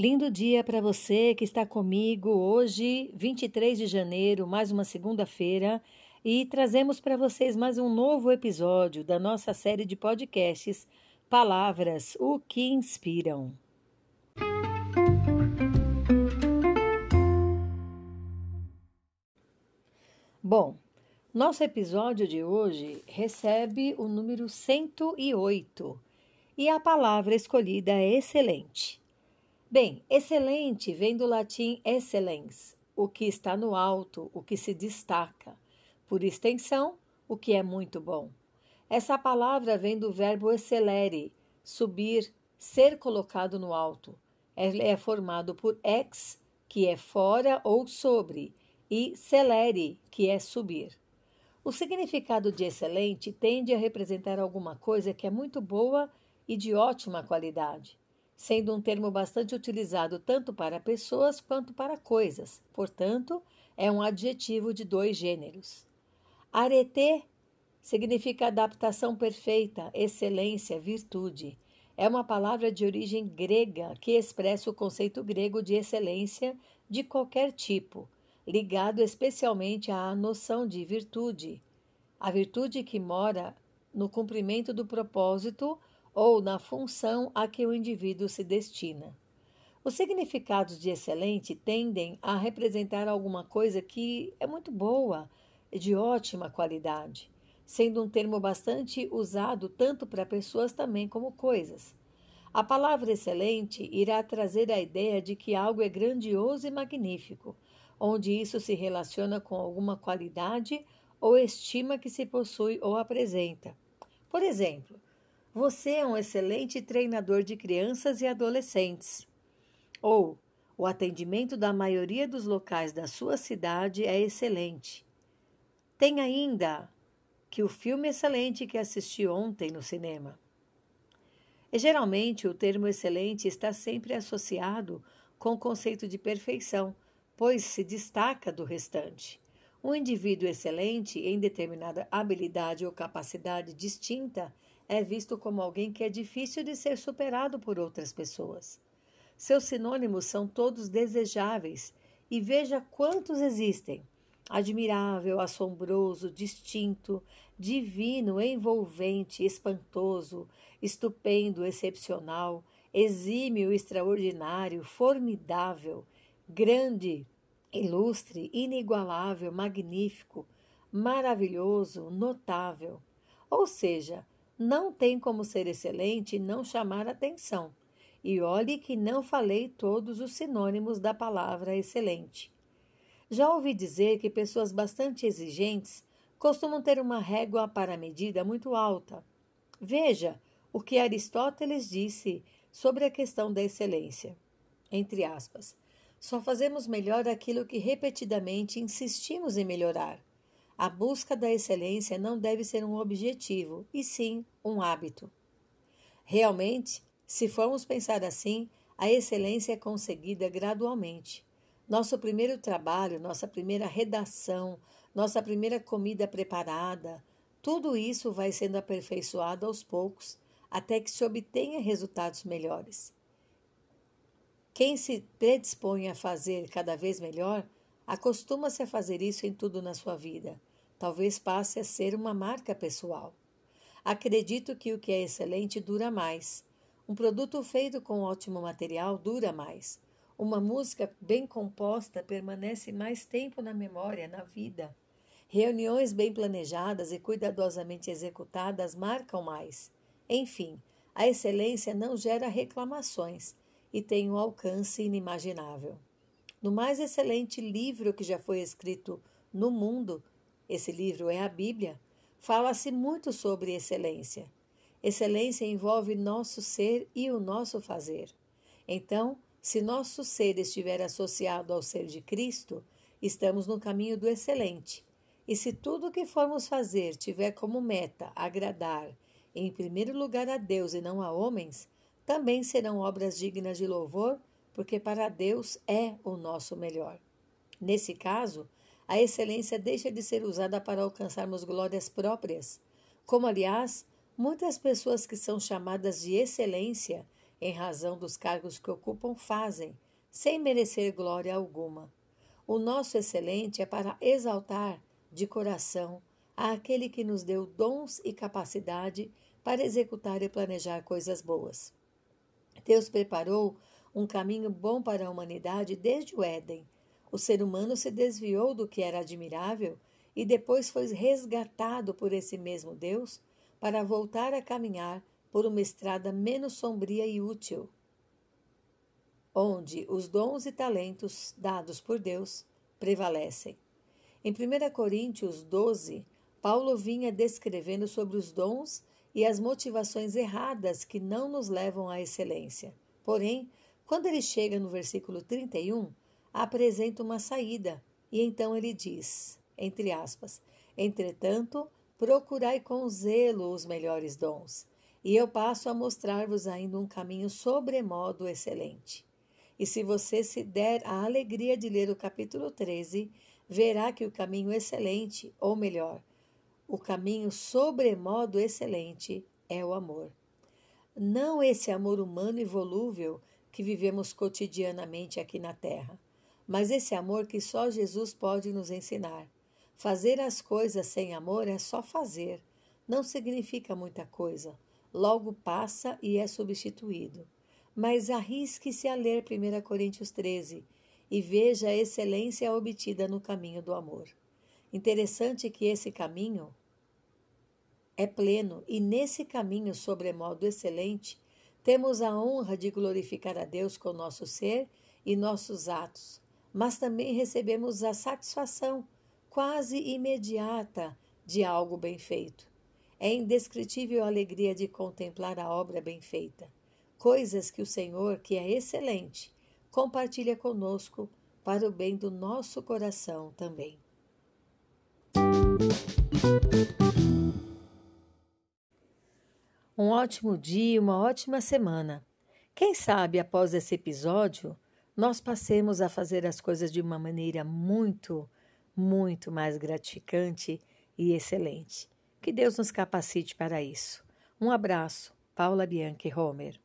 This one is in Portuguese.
Lindo dia para você que está comigo hoje, 23 de janeiro, mais uma segunda-feira, e trazemos para vocês mais um novo episódio da nossa série de podcasts Palavras, o que inspiram. Bom, nosso episódio de hoje recebe o número 108 e a palavra escolhida é excelente. Bem, excelente vem do latim excellens, o que está no alto, o que se destaca. Por extensão, o que é muito bom. Essa palavra vem do verbo excellere, subir, ser colocado no alto. É formado por ex, que é fora ou sobre, e celere, que é subir. O significado de excelente tende a representar alguma coisa que é muito boa e de ótima qualidade sendo um termo bastante utilizado tanto para pessoas quanto para coisas. Portanto, é um adjetivo de dois gêneros. Arete significa adaptação perfeita, excelência, virtude. É uma palavra de origem grega que expressa o conceito grego de excelência de qualquer tipo, ligado especialmente à noção de virtude. A virtude que mora no cumprimento do propósito ou na função a que o indivíduo se destina. Os significados de excelente tendem a representar alguma coisa que é muito boa, de ótima qualidade, sendo um termo bastante usado tanto para pessoas também como coisas. A palavra excelente irá trazer a ideia de que algo é grandioso e magnífico, onde isso se relaciona com alguma qualidade ou estima que se possui ou apresenta. Por exemplo, você é um excelente treinador de crianças e adolescentes. Ou o atendimento da maioria dos locais da sua cidade é excelente. Tem ainda que o filme excelente que assisti ontem no cinema. E geralmente o termo excelente está sempre associado com o conceito de perfeição, pois se destaca do restante. Um indivíduo excelente em determinada habilidade ou capacidade distinta é visto como alguém que é difícil de ser superado por outras pessoas. Seus sinônimos são todos desejáveis e veja quantos existem: admirável, assombroso, distinto, divino, envolvente, espantoso, estupendo, excepcional, exímio, extraordinário, formidável, grande, ilustre, inigualável, magnífico, maravilhoso, notável. Ou seja, não tem como ser excelente e não chamar atenção. E olhe que não falei todos os sinônimos da palavra excelente. Já ouvi dizer que pessoas bastante exigentes costumam ter uma régua para medida muito alta. Veja o que Aristóteles disse sobre a questão da excelência. Entre aspas, só fazemos melhor aquilo que repetidamente insistimos em melhorar. A busca da excelência não deve ser um objetivo, e sim um hábito. Realmente, se formos pensar assim, a excelência é conseguida gradualmente. Nosso primeiro trabalho, nossa primeira redação, nossa primeira comida preparada, tudo isso vai sendo aperfeiçoado aos poucos até que se obtenha resultados melhores. Quem se predispõe a fazer cada vez melhor, acostuma-se a fazer isso em tudo na sua vida talvez passe a ser uma marca pessoal. Acredito que o que é excelente dura mais. Um produto feito com ótimo material dura mais. Uma música bem composta permanece mais tempo na memória, na vida. Reuniões bem planejadas e cuidadosamente executadas marcam mais. Enfim, a excelência não gera reclamações e tem um alcance inimaginável. No mais excelente livro que já foi escrito no mundo, esse livro é a Bíblia, fala-se muito sobre excelência. Excelência envolve nosso ser e o nosso fazer. Então, se nosso ser estiver associado ao ser de Cristo, estamos no caminho do excelente. E se tudo o que formos fazer tiver como meta agradar, em primeiro lugar a Deus e não a homens, também serão obras dignas de louvor, porque para Deus é o nosso melhor. Nesse caso, a excelência deixa de ser usada para alcançarmos glórias próprias, como aliás, muitas pessoas que são chamadas de excelência em razão dos cargos que ocupam, fazem, sem merecer glória alguma. O nosso excelente é para exaltar de coração àquele que nos deu dons e capacidade para executar e planejar coisas boas. Deus preparou um caminho bom para a humanidade desde o Éden. O ser humano se desviou do que era admirável e depois foi resgatado por esse mesmo Deus para voltar a caminhar por uma estrada menos sombria e útil, onde os dons e talentos dados por Deus prevalecem. Em 1 Coríntios 12, Paulo vinha descrevendo sobre os dons e as motivações erradas que não nos levam à excelência. Porém, quando ele chega no versículo 31, apresenta uma saída, e então ele diz, entre aspas, entretanto, procurai com zelo os melhores dons, e eu passo a mostrar-vos ainda um caminho sobremodo excelente. E se você se der a alegria de ler o capítulo 13, verá que o caminho excelente, ou melhor, o caminho sobremodo excelente, é o amor. Não esse amor humano e volúvel que vivemos cotidianamente aqui na terra, mas esse amor que só Jesus pode nos ensinar. Fazer as coisas sem amor é só fazer, não significa muita coisa logo passa e é substituído. Mas arrisque-se a ler 1 Coríntios 13 e veja a excelência obtida no caminho do amor. Interessante que esse caminho é pleno e nesse caminho sobremodo excelente temos a honra de glorificar a Deus com nosso ser e nossos atos, mas também recebemos a satisfação quase imediata de algo bem feito. É indescritível a alegria de contemplar a obra bem feita, coisas que o Senhor, que é excelente, compartilha conosco para o bem do nosso coração também. Um ótimo dia, uma ótima semana. Quem sabe após esse episódio nós passemos a fazer as coisas de uma maneira muito, muito mais gratificante e excelente. Que Deus nos capacite para isso. Um abraço, Paula Bianchi Homer.